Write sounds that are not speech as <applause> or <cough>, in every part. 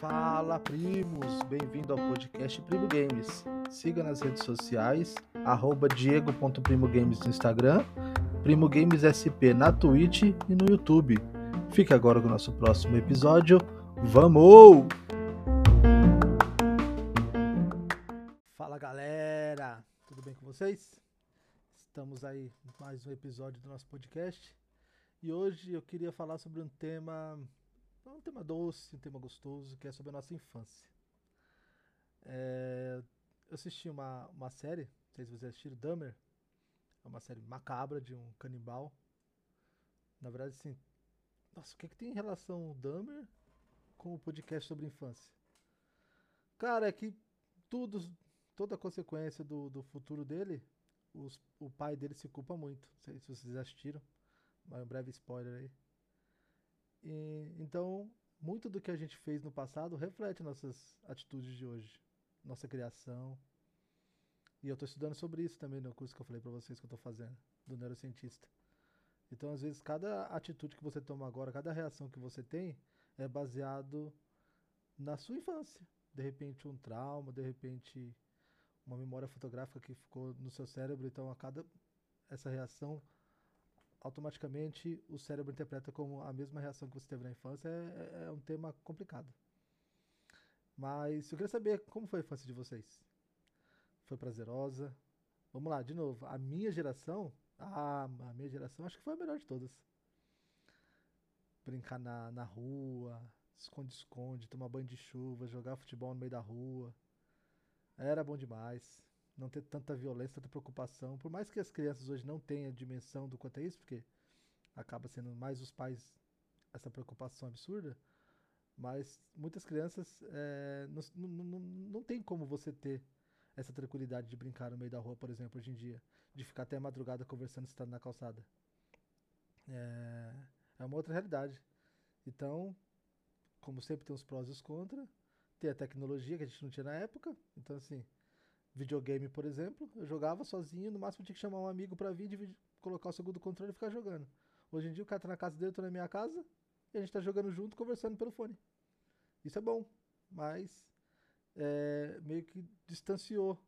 Fala primos, bem-vindo ao podcast Primo Games. Siga nas redes sociais, diego.primogames no Instagram, Primo Games SP na Twitch e no YouTube. Fique agora com o nosso próximo episódio. Vamos! Fala galera, tudo bem com vocês? Estamos aí mais um episódio do nosso podcast e hoje eu queria falar sobre um tema, um tema doce, um tema gostoso, que é sobre a nossa infância. É, eu assisti uma, uma série, não sei se vocês assistiram, Dahmer, é uma série macabra de um canibal. Na verdade, assim, nossa, o que, é que tem em relação o Dahmer com o podcast sobre infância? Cara, é que tudo, toda a consequência do, do futuro dele, os, o pai dele se culpa muito. Não sei se vocês assistiram, um breve spoiler aí. E, então, muito do que a gente fez no passado reflete nossas atitudes de hoje, nossa criação. E eu estou estudando sobre isso também no curso que eu falei para vocês que eu estou fazendo, do neurocientista. Então, às vezes, cada atitude que você toma agora, cada reação que você tem, é baseado na sua infância. De repente, um trauma, de repente, uma memória fotográfica que ficou no seu cérebro. Então, a cada essa reação, automaticamente o cérebro interpreta como a mesma reação que você teve na infância. É, é, é um tema complicado. Mas eu queria saber como foi a infância de vocês. Foi prazerosa? Vamos lá, de novo. A minha geração ah, a minha geração acho que foi a melhor de todas. Brincar na, na rua, esconde-esconde, tomar banho de chuva, jogar futebol no meio da rua. Era bom demais. Não ter tanta violência, tanta preocupação. Por mais que as crianças hoje não tenham dimensão do quanto é isso, porque acaba sendo mais os pais essa preocupação absurda. Mas muitas crianças é, não, não, não, não tem como você ter essa tranquilidade de brincar no meio da rua, por exemplo, hoje em dia. De ficar até a madrugada conversando estando na calçada. É, é uma outra realidade. Então, como sempre tem os prós e os contras, tem a tecnologia que a gente não tinha na época. Então, assim, videogame, por exemplo, eu jogava sozinho, no máximo tinha que chamar um amigo para vir, dividir, colocar o segundo controle e ficar jogando. Hoje em dia o cara tá na casa dele, eu tô na minha casa, e a gente tá jogando junto, conversando pelo fone. Isso é bom, mas é, meio que distanciou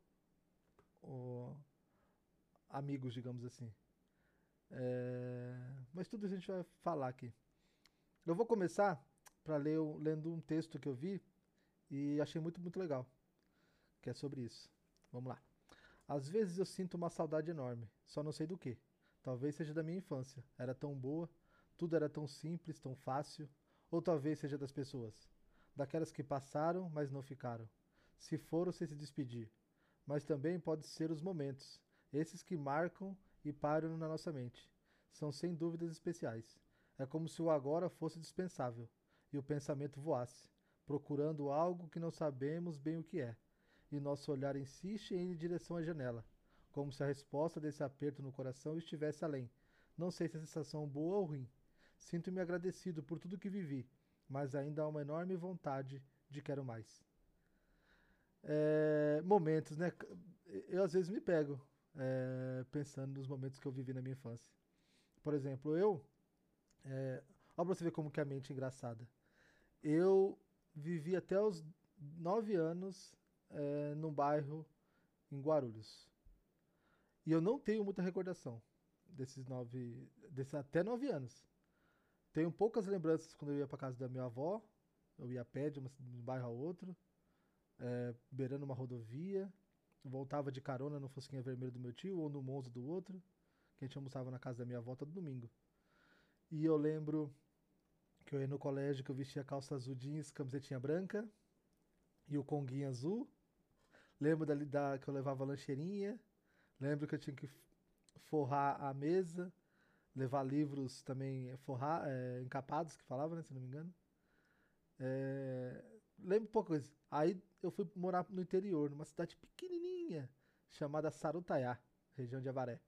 o, amigos, digamos assim. É, mas tudo isso a gente vai falar aqui. Eu vou começar para ler lendo um texto que eu vi e achei muito muito legal, que é sobre isso. Vamos lá. Às vezes eu sinto uma saudade enorme, só não sei do que. Talvez seja da minha infância. Era tão boa, tudo era tão simples, tão fácil. Ou talvez seja das pessoas daquelas que passaram, mas não ficaram, se foram sem se despedir. Mas também pode ser os momentos, esses que marcam e param na nossa mente. São sem dúvidas especiais. É como se o agora fosse dispensável e o pensamento voasse, procurando algo que não sabemos bem o que é, e nosso olhar insiste em ir em direção à janela, como se a resposta desse aperto no coração estivesse além. Não sei se é sensação boa ou ruim. Sinto-me agradecido por tudo que vivi mas ainda há uma enorme vontade de quero mais. É, momentos, né? Eu às vezes me pego é, pensando nos momentos que eu vivi na minha infância. Por exemplo, eu. É, olha pra você ver como que a mente é engraçada. Eu vivi até os nove anos é, num bairro em Guarulhos. E eu não tenho muita recordação desses nove. Desses até nove anos. Tenho poucas lembranças quando eu ia para casa da minha avó. Eu ia a pé de, um bairro a outro, é, beirando uma rodovia. Voltava de carona no Fusquinha Vermelho do meu tio ou no Monzo do outro. Que a gente almoçava na casa da minha avó todo domingo. E eu lembro que eu ia no colégio que eu vestia calça azul jeans, camisetinha branca e o conguinho azul. Lembro da, da que eu levava lancheirinha. Lembro que eu tinha que forrar a mesa levar livros também forrar, é, encapados, que falava, né, se não me engano. É, lembro pouca coisa. Aí eu fui morar no interior, numa cidade pequenininha, chamada Sarutaiá, região de Avaré.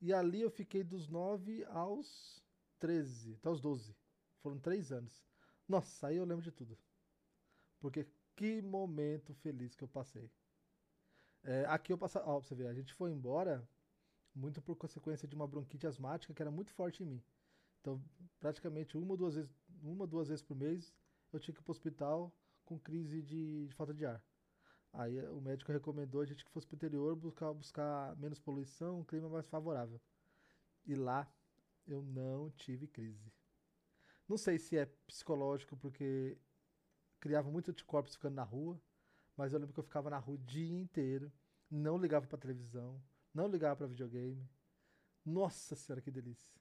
E ali eu fiquei dos 9 aos 13, até os 12. Foram três anos. Nossa, aí eu lembro de tudo. Porque que momento feliz que eu passei. É, aqui eu passava. Ó, pra você ver, a gente foi embora muito por consequência de uma bronquite asmática que era muito forte em mim. Então, praticamente uma ou duas vezes, uma duas vezes por mês, eu tinha que ir para o hospital com crise de, de, falta de ar. Aí o médico recomendou a gente que fosse para o interior buscar, buscar menos poluição, um clima mais favorável. E lá eu não tive crise. Não sei se é psicológico, porque criava muito anticorpos ficando na rua, mas eu lembro que eu ficava na rua o dia inteiro, não ligava para televisão, não ligava para videogame. Nossa senhora, que delícia.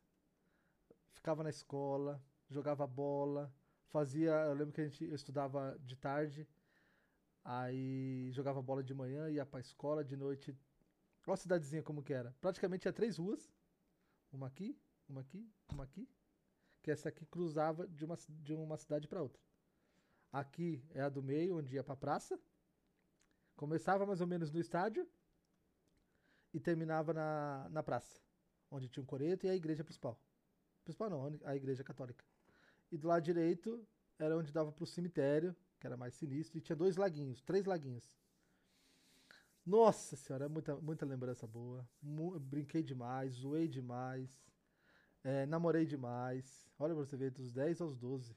Ficava na escola, jogava bola, fazia, eu lembro que a gente eu estudava de tarde, aí jogava bola de manhã, ia pra escola de noite. Olha a cidadezinha como que era. Praticamente tinha três ruas, uma aqui, uma aqui, uma aqui, que essa aqui cruzava de uma, de uma cidade para outra. Aqui é a do meio, onde ia pra praça. Começava mais ou menos no estádio e terminava na, na praça, onde tinha um coreto e a igreja principal. Principal não, a igreja católica. E do lado direito era onde dava pro cemitério, que era mais sinistro, e tinha dois laguinhos, três laguinhos. Nossa senhora, é muita, muita lembrança boa. brinquei demais, zoei demais. É, namorei demais. Olha pra você ver, dos 10 aos 12.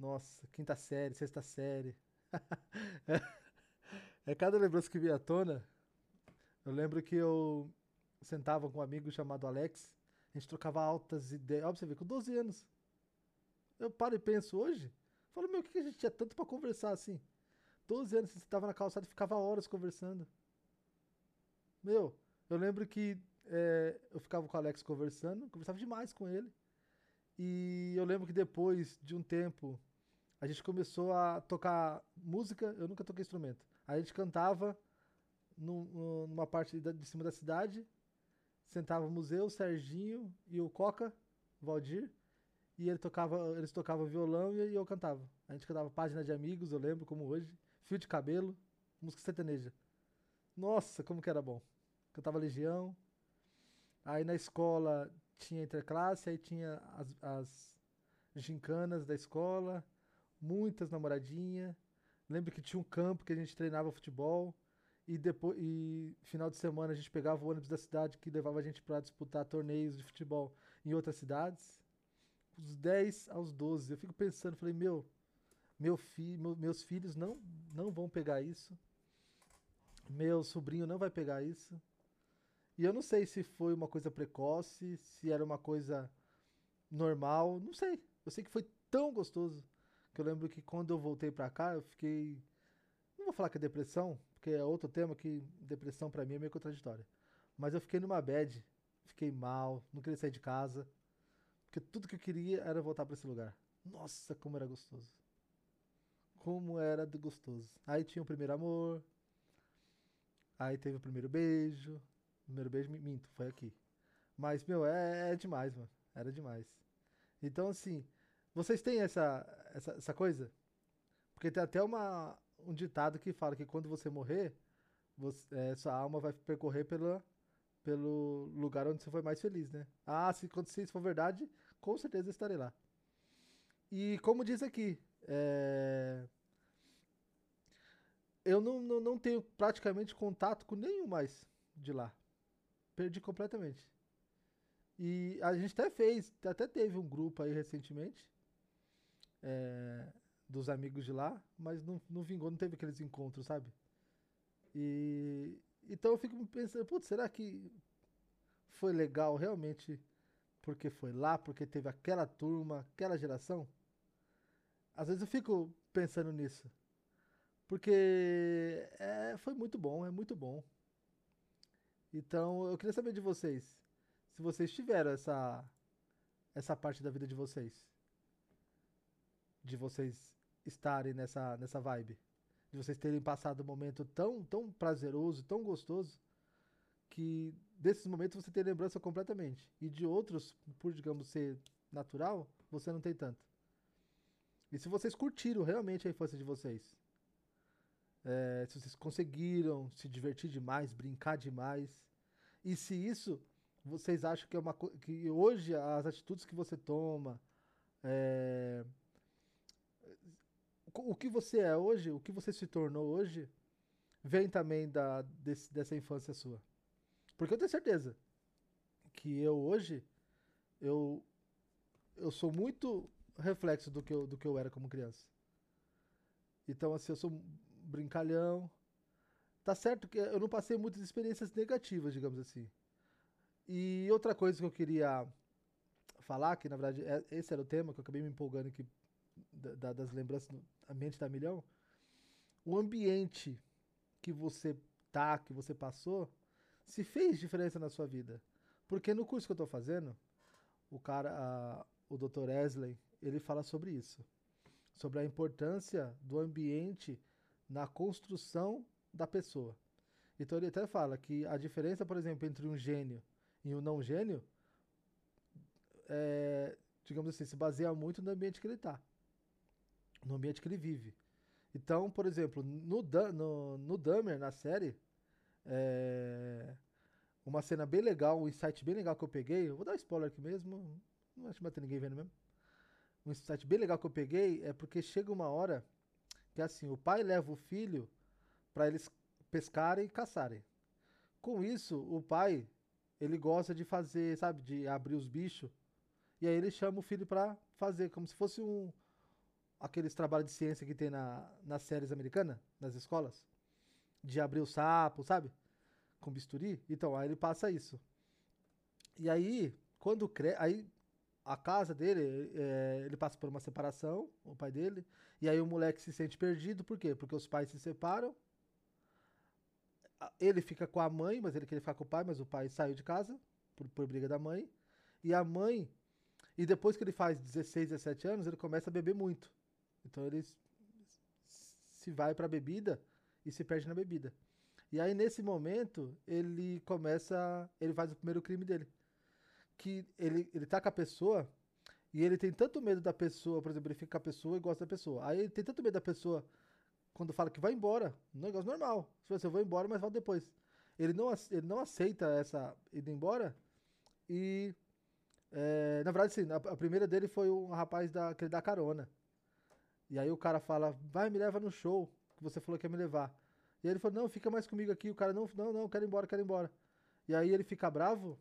Nossa, quinta série, sexta série. <laughs> é, cada lembrança que vinha à tona. Eu lembro que eu sentava com um amigo chamado Alex. A gente trocava altas ideias. Pra você ver, com 12 anos. Eu paro e penso hoje. Falo, meu, o que a gente tinha tanto pra conversar assim? 12 anos, você tava na calçada e ficava horas conversando. Meu, eu lembro que é, eu ficava com o Alex conversando, conversava demais com ele. E eu lembro que depois de um tempo, a gente começou a tocar música. Eu nunca toquei instrumento. A gente cantava numa parte de cima da cidade. Sentávamos eu, Serginho e o Coca, Valdir. E ele tocava, eles tocavam violão e eu cantava. A gente cantava Página de Amigos, eu lembro, como hoje. Fio de Cabelo, música sertaneja. Nossa, como que era bom. Cantava Legião. Aí na escola tinha interclasse, aí tinha as, as gincanas da escola, muitas namoradinhas. Lembro que tinha um campo que a gente treinava futebol e depois e final de semana a gente pegava o ônibus da cidade que levava a gente para disputar torneios de futebol em outras cidades. Dos 10 aos 12, eu fico pensando, falei, meu, meu fi, meu, meus filhos não não vão pegar isso. Meu sobrinho não vai pegar isso. E eu não sei se foi uma coisa precoce, se era uma coisa normal, não sei. Eu sei que foi tão gostoso que eu lembro que quando eu voltei pra cá, eu fiquei. Não vou falar que é depressão, porque é outro tema que depressão para mim é meio contraditória. Mas eu fiquei numa bad, fiquei mal, não queria sair de casa, porque tudo que eu queria era voltar para esse lugar. Nossa, como era gostoso. Como era gostoso. Aí tinha o primeiro amor, aí teve o primeiro beijo, Primeiro beijo, minto, foi aqui. Mas, meu, é, é demais, mano. Era demais. Então, assim, vocês têm essa, essa, essa coisa? Porque tem até uma, um ditado que fala que quando você morrer, você, é, sua alma vai percorrer pela, pelo lugar onde você foi mais feliz, né? Ah, se, se isso for verdade, com certeza estarei lá. E como diz aqui, é... eu não, não, não tenho praticamente contato com nenhum mais de lá. Perdi completamente. E a gente até fez, até teve um grupo aí recentemente, é, dos amigos de lá, mas não, não vingou, não teve aqueles encontros, sabe? E então eu fico pensando, putz, será que foi legal realmente porque foi lá, porque teve aquela turma, aquela geração? Às vezes eu fico pensando nisso. Porque é, foi muito bom, é muito bom. Então, eu queria saber de vocês, se vocês tiveram essa essa parte da vida de vocês. De vocês estarem nessa nessa vibe, de vocês terem passado um momento tão tão prazeroso, tão gostoso, que desses momentos você tem lembrança completamente. E de outros, por digamos ser natural, você não tem tanto. E se vocês curtiram realmente a infância de vocês, é, se vocês conseguiram se divertir demais, brincar demais. E se isso vocês acham que é uma que hoje as atitudes que você toma. É, o que você é hoje, o que você se tornou hoje, vem também da, desse, dessa infância sua. Porque eu tenho certeza que eu hoje, eu, eu sou muito reflexo do que, eu, do que eu era como criança. Então, assim, eu sou brincalhão. Tá certo que eu não passei muitas experiências negativas, digamos assim. E outra coisa que eu queria falar, que na verdade é, esse era o tema que eu acabei me empolgando aqui da, das lembranças, a mente da milhão. O ambiente que você tá, que você passou, se fez diferença na sua vida. Porque no curso que eu estou fazendo, o cara, a, o Dr. Esley, ele fala sobre isso. Sobre a importância do ambiente na construção da pessoa. Então ele até fala que a diferença, por exemplo, entre um gênio e um não gênio, é, digamos assim, se baseia muito no ambiente que ele está. No ambiente que ele vive. Então, por exemplo, no, no, no Dummer, na série, é, uma cena bem legal, um insight bem legal que eu peguei, vou dar um spoiler aqui mesmo, não acho que vai ter ninguém vendo mesmo. Um insight bem legal que eu peguei é porque chega uma hora que assim, o pai leva o filho para eles pescarem e caçarem. Com isso, o pai, ele gosta de fazer, sabe, de abrir os bichos. E aí ele chama o filho para fazer, como se fosse um aqueles trabalhos de ciência que tem na, nas séries americanas, nas escolas, de abrir o sapo, sabe? Com bisturi. Então, aí ele passa isso. E aí, quando cresce, aí a casa dele, é, ele passa por uma separação, o pai dele, e aí o moleque se sente perdido, por quê? Porque os pais se separam, ele fica com a mãe, mas ele queria ficar com o pai, mas o pai saiu de casa por, por briga da mãe, e a mãe, e depois que ele faz 16, 17 anos, ele começa a beber muito. Então ele se vai para a bebida e se perde na bebida. E aí nesse momento ele começa, ele faz o primeiro crime dele, que ele ele tá com a pessoa e ele tem tanto medo da pessoa, por exemplo, ele fica com a pessoa e gosta da pessoa. Aí ele tem tanto medo da pessoa quando fala que vai embora, um negócio normal. Se você eu vou embora, mas volta depois. Ele não, ele não aceita essa ida embora e é, na verdade, sim, a, a, primeira dele foi um rapaz da, que ele dá carona. E aí o cara fala, vai, me leva no show, que você falou que ia me levar. E aí ele falou, não, fica mais comigo aqui. O cara, não, não, não, quero ir embora, quero ir embora. E aí ele fica bravo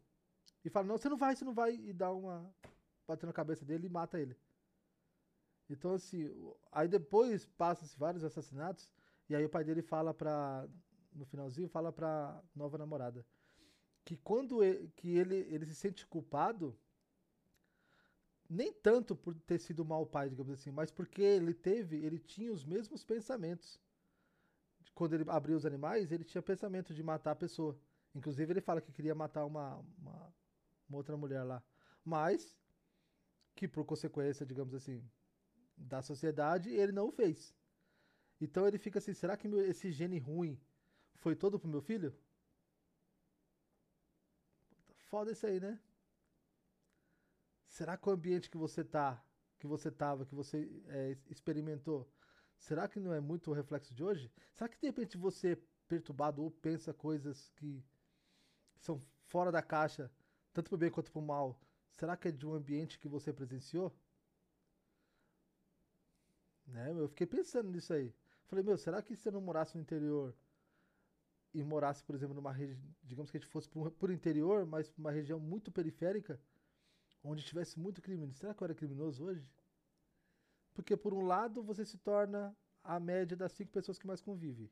e fala, não, você não vai, você não vai. E dá uma. batendo na cabeça dele e mata ele. Então, assim, aí depois passa-se vários assassinatos. E aí o pai dele fala pra. No finalzinho, fala pra nova namorada. Que quando ele, que ele, ele se sente culpado nem tanto por ter sido mau pai, digamos assim, mas porque ele teve, ele tinha os mesmos pensamentos. Quando ele abriu os animais, ele tinha pensamento de matar a pessoa. Inclusive, ele fala que queria matar uma, uma, uma outra mulher lá. Mas, que por consequência, digamos assim, da sociedade, ele não o fez. Então ele fica assim: será que meu, esse gene ruim foi todo pro meu filho? Foda isso aí, né? Será que o ambiente que você tá, que você tava, que você é, experimentou, será que não é muito o reflexo de hoje? Será que de repente você perturbado ou pensa coisas que são fora da caixa, tanto para o bem quanto para o mal? Será que é de um ambiente que você presenciou? Né, eu fiquei pensando nisso aí. Falei, meu, será que se eu não morasse no interior e morasse, por exemplo, numa região, digamos que a gente fosse por, por interior, mas uma região muito periférica, onde tivesse muito crime, será que eu era criminoso hoje? Porque por um lado você se torna a média das cinco pessoas que mais convive.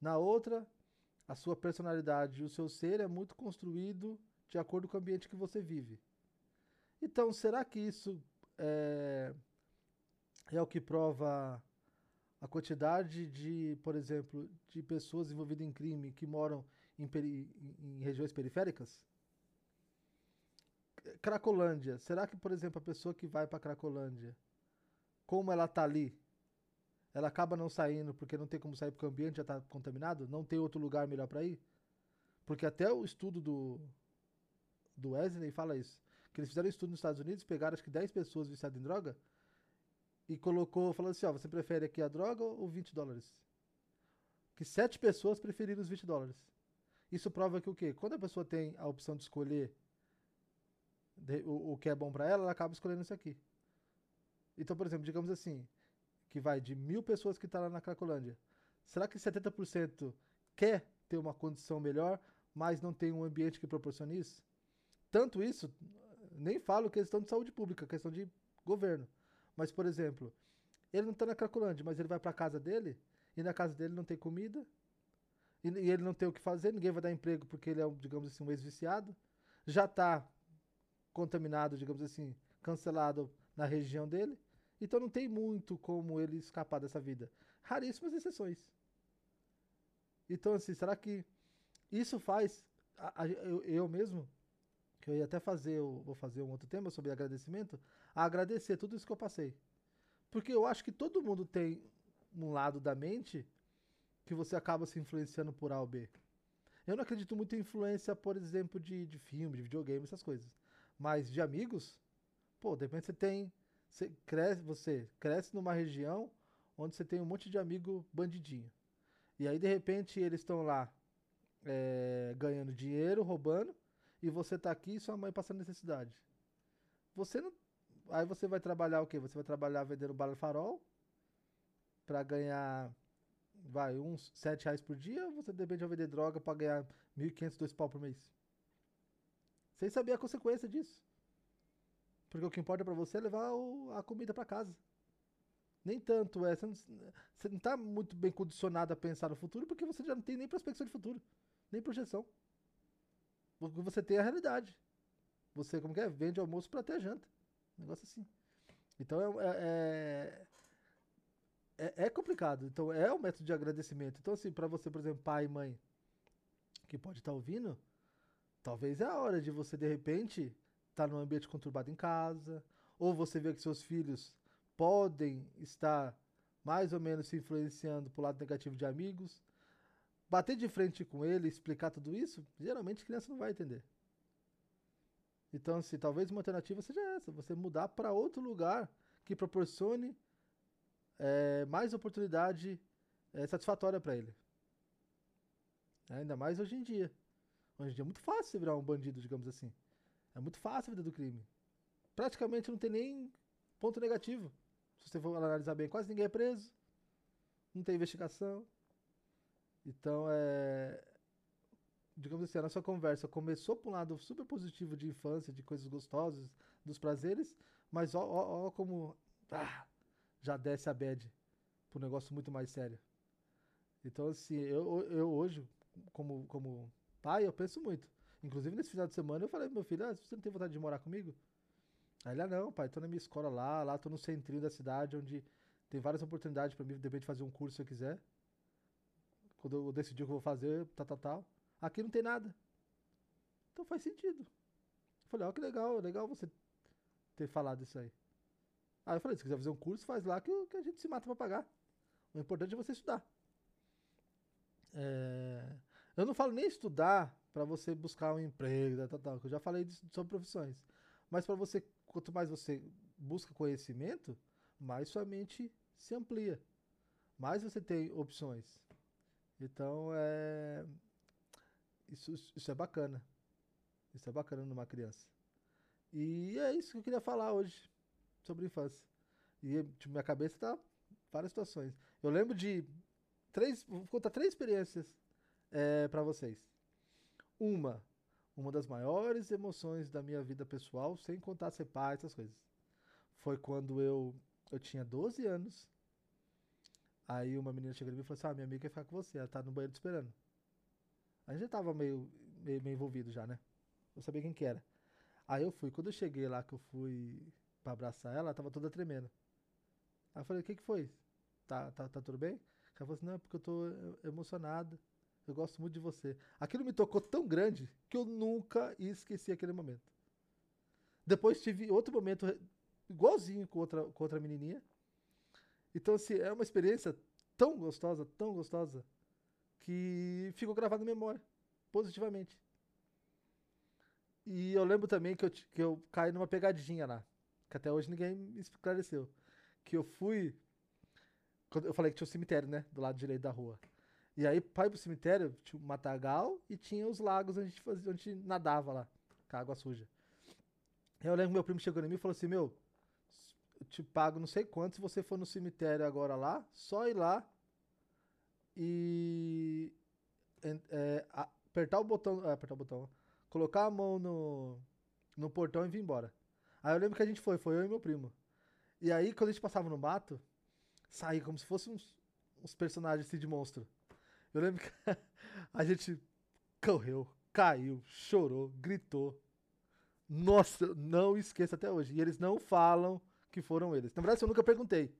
Na outra, a sua personalidade e o seu ser é muito construído de acordo com o ambiente que você vive. Então, será que isso é, é o que prova a quantidade de, por exemplo, de pessoas envolvidas em crime que moram em, peri em regiões periféricas? Cracolândia. Será que, por exemplo, a pessoa que vai para Cracolândia, como ela tá ali, ela acaba não saindo porque não tem como sair porque o ambiente já está contaminado? Não tem outro lugar melhor para ir? Porque até o estudo do, do Wesley fala isso. Que eles fizeram um estudo nos Estados Unidos, pegaram acho que 10 pessoas viciadas em droga e colocou, falando assim, ó, você prefere aqui a droga ou 20 dólares? Que 7 pessoas preferiram os 20 dólares. Isso prova que o quê? Quando a pessoa tem a opção de escolher o, o que é bom para ela, ela acaba escolhendo isso aqui. Então, por exemplo, digamos assim, que vai de mil pessoas que estão tá lá na Cracolândia. Será que 70% quer ter uma condição melhor, mas não tem um ambiente que proporcione isso? Tanto isso, nem falo questão de saúde pública, questão de governo. Mas, por exemplo, ele não tá na Cracolândia, mas ele vai pra casa dele, e na casa dele não tem comida, e, e ele não tem o que fazer, ninguém vai dar emprego porque ele é, digamos assim, um ex-viciado, já tá contaminado, digamos assim, cancelado na região dele, então não tem muito como ele escapar dessa vida. Raríssimas exceções. Então, assim, será que isso faz. A, a, eu, eu mesmo, que eu ia até fazer, eu vou fazer um outro tema sobre agradecimento, a agradecer tudo isso que eu passei. Porque eu acho que todo mundo tem um lado da mente que você acaba se influenciando por A ou B. Eu não acredito muito em influência, por exemplo, de, de filme, de videogame, essas coisas. Mas de amigos, pô, de repente você tem. Você cresce, você cresce numa região onde você tem um monte de amigo bandidinho. E aí, de repente, eles estão lá é, ganhando dinheiro, roubando, e você tá aqui e sua mãe passando necessidade. Você não. Aí você vai trabalhar o quê? Você vai trabalhar vendendo bala farol para ganhar, vai, uns 7 reais por dia, ou você de repente vai vender droga para ganhar 1.500, 2 pau por mês? Sem saber a consequência disso. Porque o que importa para você é levar o, a comida para casa. Nem tanto é. Você não, não tá muito bem condicionado a pensar no futuro porque você já não tem nem prospecção de futuro, nem projeção. Você tem a realidade. Você, como que é? Vende almoço para ter janta. Um negócio assim. Então é, é, é, é complicado. Então é um método de agradecimento. Então, assim, para você, por exemplo, pai e mãe, que pode estar tá ouvindo, talvez é a hora de você, de repente, estar tá num ambiente conturbado em casa, ou você vê que seus filhos podem estar mais ou menos se influenciando pro lado negativo de amigos. Bater de frente com ele, explicar tudo isso, geralmente a criança não vai entender. Então, assim, talvez uma alternativa seja essa: você mudar para outro lugar que proporcione é, mais oportunidade é, satisfatória para ele. Ainda mais hoje em dia. Hoje em dia é muito fácil virar um bandido, digamos assim. É muito fácil a vida do crime. Praticamente não tem nem ponto negativo. Se você for analisar bem, quase ninguém é preso. Não tem investigação. Então, é. Digamos assim, a nossa conversa começou por um lado super positivo de infância, de coisas gostosas, dos prazeres, mas ó, ó, ó como. Ah, já desce a bad para um negócio muito mais sério. Então, assim, eu, eu hoje, como, como pai, eu penso muito. Inclusive, nesse final de semana, eu falei pro meu filho: ah, você não tem vontade de morar comigo? Aí ele, ah, não, pai, tô na minha escola lá, lá tô no centrinho da cidade, onde tem várias oportunidades para mim, de repente, fazer um curso se eu quiser. Quando eu decidir o que eu vou fazer, tal, tal, tal. Aqui não tem nada. Então faz sentido. Eu falei, ó, oh, que legal, legal você ter falado isso aí. Aí eu falei, se quiser fazer um curso, faz lá que, que a gente se mata pra pagar. O importante é você estudar. É... Eu não falo nem estudar para você buscar um emprego, tal, tal, eu já falei disso, sobre profissões. Mas para você quanto mais você busca conhecimento, mais sua mente se amplia. Mais você tem opções. Então, é... Isso, isso é bacana. Isso é bacana numa criança. E é isso que eu queria falar hoje sobre infância. E tipo, minha cabeça tá várias situações. Eu lembro de três, vou contar três experiências é, para vocês. Uma, uma das maiores emoções da minha vida pessoal, sem contar ser pai, essas coisas. Foi quando eu, eu tinha 12 anos. Aí uma menina chegou em mim e falou assim: Ah, minha amiga quer ficar com você, ela tá no banheiro te esperando. A gente já tava meio, meio, meio envolvido já, né? Eu sabia quem que era. Aí eu fui, quando eu cheguei lá, que eu fui pra abraçar ela, ela tava toda tremendo. Aí eu falei: O que que foi? Tá, tá, tá tudo bem? Ela falou assim: Não, é porque eu tô emocionada. Eu gosto muito de você. Aquilo me tocou tão grande que eu nunca esqueci aquele momento. Depois tive outro momento igualzinho com outra, com outra menininha. Então, assim, é uma experiência tão gostosa, tão gostosa, que ficou gravada na memória, positivamente. E eu lembro também que eu, que eu caí numa pegadinha lá, que até hoje ninguém me esclareceu. Que eu fui. Eu falei que tinha um cemitério, né? Do lado direito da rua. E aí, para ir pro cemitério, tinha o matagal e tinha os lagos onde a gente, fazia, onde a gente nadava lá, com a água suja. Eu lembro que meu primo chegou em mim e falou assim: Meu, eu te pago não sei quanto se você for no cemitério agora lá, só ir lá e é, apertar o botão. É, apertar o botão. Colocar a mão no, no portão e vir embora. Aí eu lembro que a gente foi, foi eu e meu primo. E aí, quando a gente passava no mato, saía como se fosse uns, uns personagens assim de monstro. Eu lembro que <laughs> a gente correu, caiu, chorou, gritou. Nossa, não esqueço até hoje. E eles não falam que foram eles. Na verdade, eu nunca perguntei.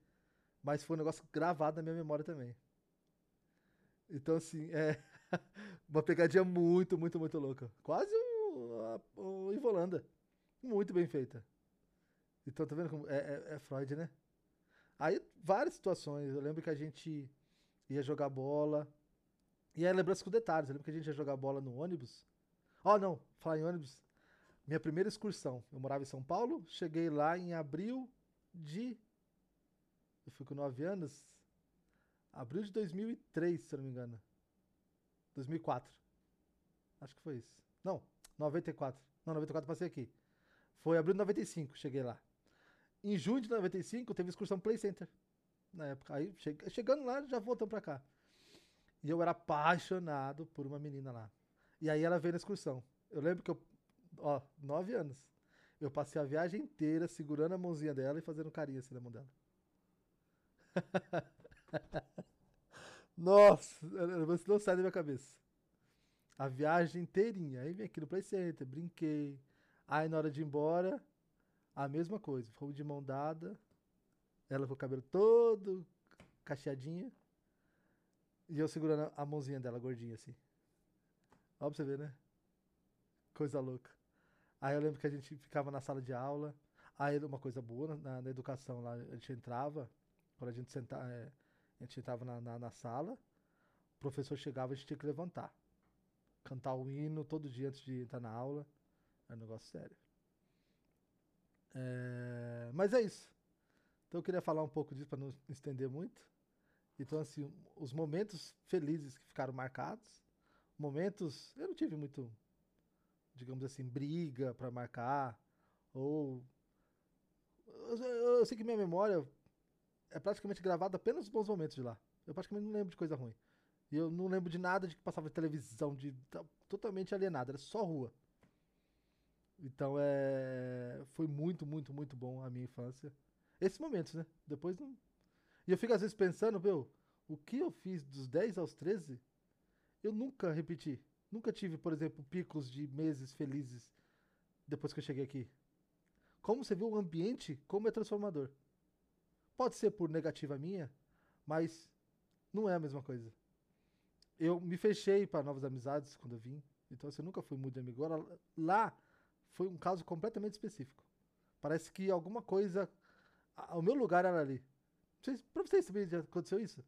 Mas foi um negócio gravado na minha memória também. Então, assim, é <laughs> uma pegadinha muito, muito, muito louca. Quase o, o Ivolanda. Muito bem feita. Então, tá vendo como. É, é, é, Freud, né? Aí, várias situações. Eu lembro que a gente ia jogar bola. E aí, lembrança com detalhes. Eu lembro que a gente ia jogar bola no ônibus. Ó, oh, não, falar em ônibus. Minha primeira excursão. Eu morava em São Paulo. Cheguei lá em abril de. Eu fui com 9 anos. Abril de 2003, se eu não me engano. 2004. Acho que foi isso. Não, 94. Não, 94 passei aqui. Foi abril de 95, cheguei lá. Em junho de 95 teve excursão Play Center. Na época. Aí chegando lá, já voltamos pra cá. E eu era apaixonado por uma menina lá. E aí ela veio na excursão. Eu lembro que eu. Ó, 9 anos. Eu passei a viagem inteira segurando a mãozinha dela e fazendo carinho assim na mão dela. <laughs> Nossa, você não sai da minha cabeça. A viagem inteirinha. Aí vem aqui no Play Center, brinquei. Aí na hora de ir embora, a mesma coisa. Fomos de mão dada. Ela com o cabelo todo cacheadinha. E eu segurando a mãozinha dela, gordinha assim. Ó pra você ver, né? Coisa louca. Aí eu lembro que a gente ficava na sala de aula. Aí uma coisa boa na, na educação lá, a gente entrava, quando a gente sentava, é, a gente entrava na, na, na, sala, o professor chegava, a gente tinha que levantar. Cantar o hino todo dia antes de entrar na aula. É um negócio sério. É, mas é isso. Então eu queria falar um pouco disso para não estender muito. Então, assim, os momentos felizes que ficaram marcados, momentos. Eu não tive muito, digamos assim, briga para marcar, ou. Eu, eu, eu sei que minha memória é praticamente gravado apenas os bons momentos de lá. Eu praticamente não lembro de coisa ruim. E eu não lembro de nada de que passava de televisão, de totalmente alienado, era só rua. Então é. Foi muito, muito, muito bom a minha infância. Esses momentos, né? Depois não. E eu fico às vezes pensando, meu, o que eu fiz dos 10 aos 13, eu nunca repeti. Nunca tive, por exemplo, picos de meses felizes depois que eu cheguei aqui. Como você viu o ambiente, como é transformador. Pode ser por negativa minha, mas não é a mesma coisa. Eu me fechei para novas amizades quando eu vim, então assim, nunca fui muito amigo. Agora, lá foi um caso completamente específico. Parece que alguma coisa. O meu lugar era ali. Pra vocês saberem já aconteceu isso?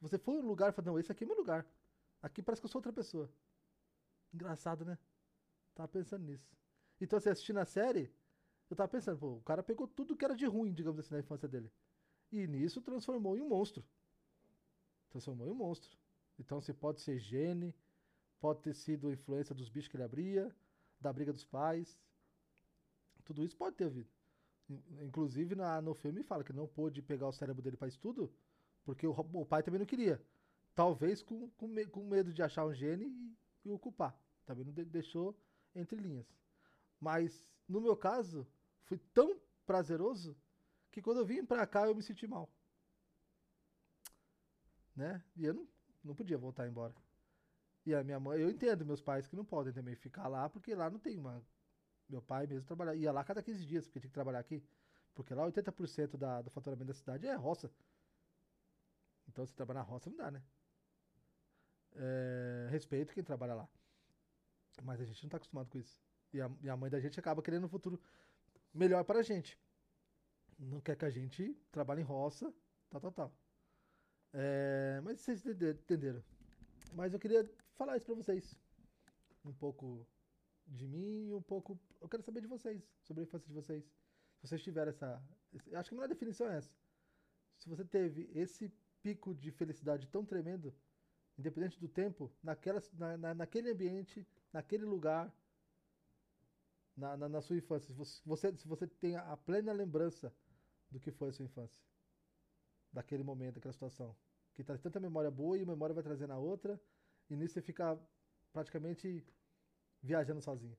Você foi um lugar e falou, não, esse aqui é meu lugar. Aqui parece que eu sou outra pessoa. Engraçado, né? Tava pensando nisso. Então, assim, assistindo a série, eu tava pensando, pô, o cara pegou tudo que era de ruim, digamos assim, na infância dele. E nisso transformou em um monstro. Transformou em um monstro. Então você pode ser gene, pode ter sido influência dos bichos que ele abria, da briga dos pais. Tudo isso pode ter havido. Inclusive na, no filme fala que não pôde pegar o cérebro dele para estudo, porque o, o, pai também não queria. Talvez com, com, me, com medo de achar um gene e, e o culpar. Também não de, deixou entre linhas. Mas no meu caso, foi tão prazeroso que quando eu vim pra cá eu me senti mal. Né? E eu não, não podia voltar embora. E a minha mãe, eu entendo meus pais que não podem também ficar lá, porque lá não tem uma. Meu pai mesmo trabalhava, ia lá cada 15 dias, porque tinha que trabalhar aqui. Porque lá 80% da, do faturamento da cidade é roça. Então se trabalhar na roça não dá, né? É, respeito quem trabalha lá. Mas a gente não tá acostumado com isso. E a, e a mãe da gente acaba querendo um futuro melhor para a gente não quer que a gente trabalhe em roça, tal, tal, tal. É, mas vocês entenderam. Mas eu queria falar isso pra vocês. Um pouco de mim e um pouco. Eu quero saber de vocês, sobre a infância de vocês. Se vocês tiveram essa. Acho que a melhor definição é essa. Se você teve esse pico de felicidade tão tremendo, independente do tempo, naquela, na, na, naquele ambiente, naquele lugar, na, na, na sua infância. Se você, se você tem a plena lembrança do que foi a sua infância. Daquele momento, daquela situação. Que traz tanta memória boa e a memória vai trazendo a outra, e nisso você fica praticamente viajando sozinho.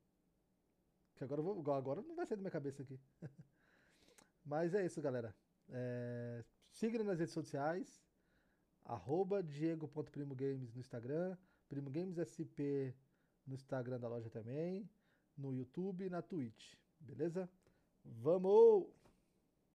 Que agora vou, agora não vai sair da minha cabeça aqui. <laughs> Mas é isso, galera. É, siga nas redes sociais, diego.primogames no Instagram, Primo Games SP no Instagram da loja também, no YouTube e na Twitch, beleza? Vamos!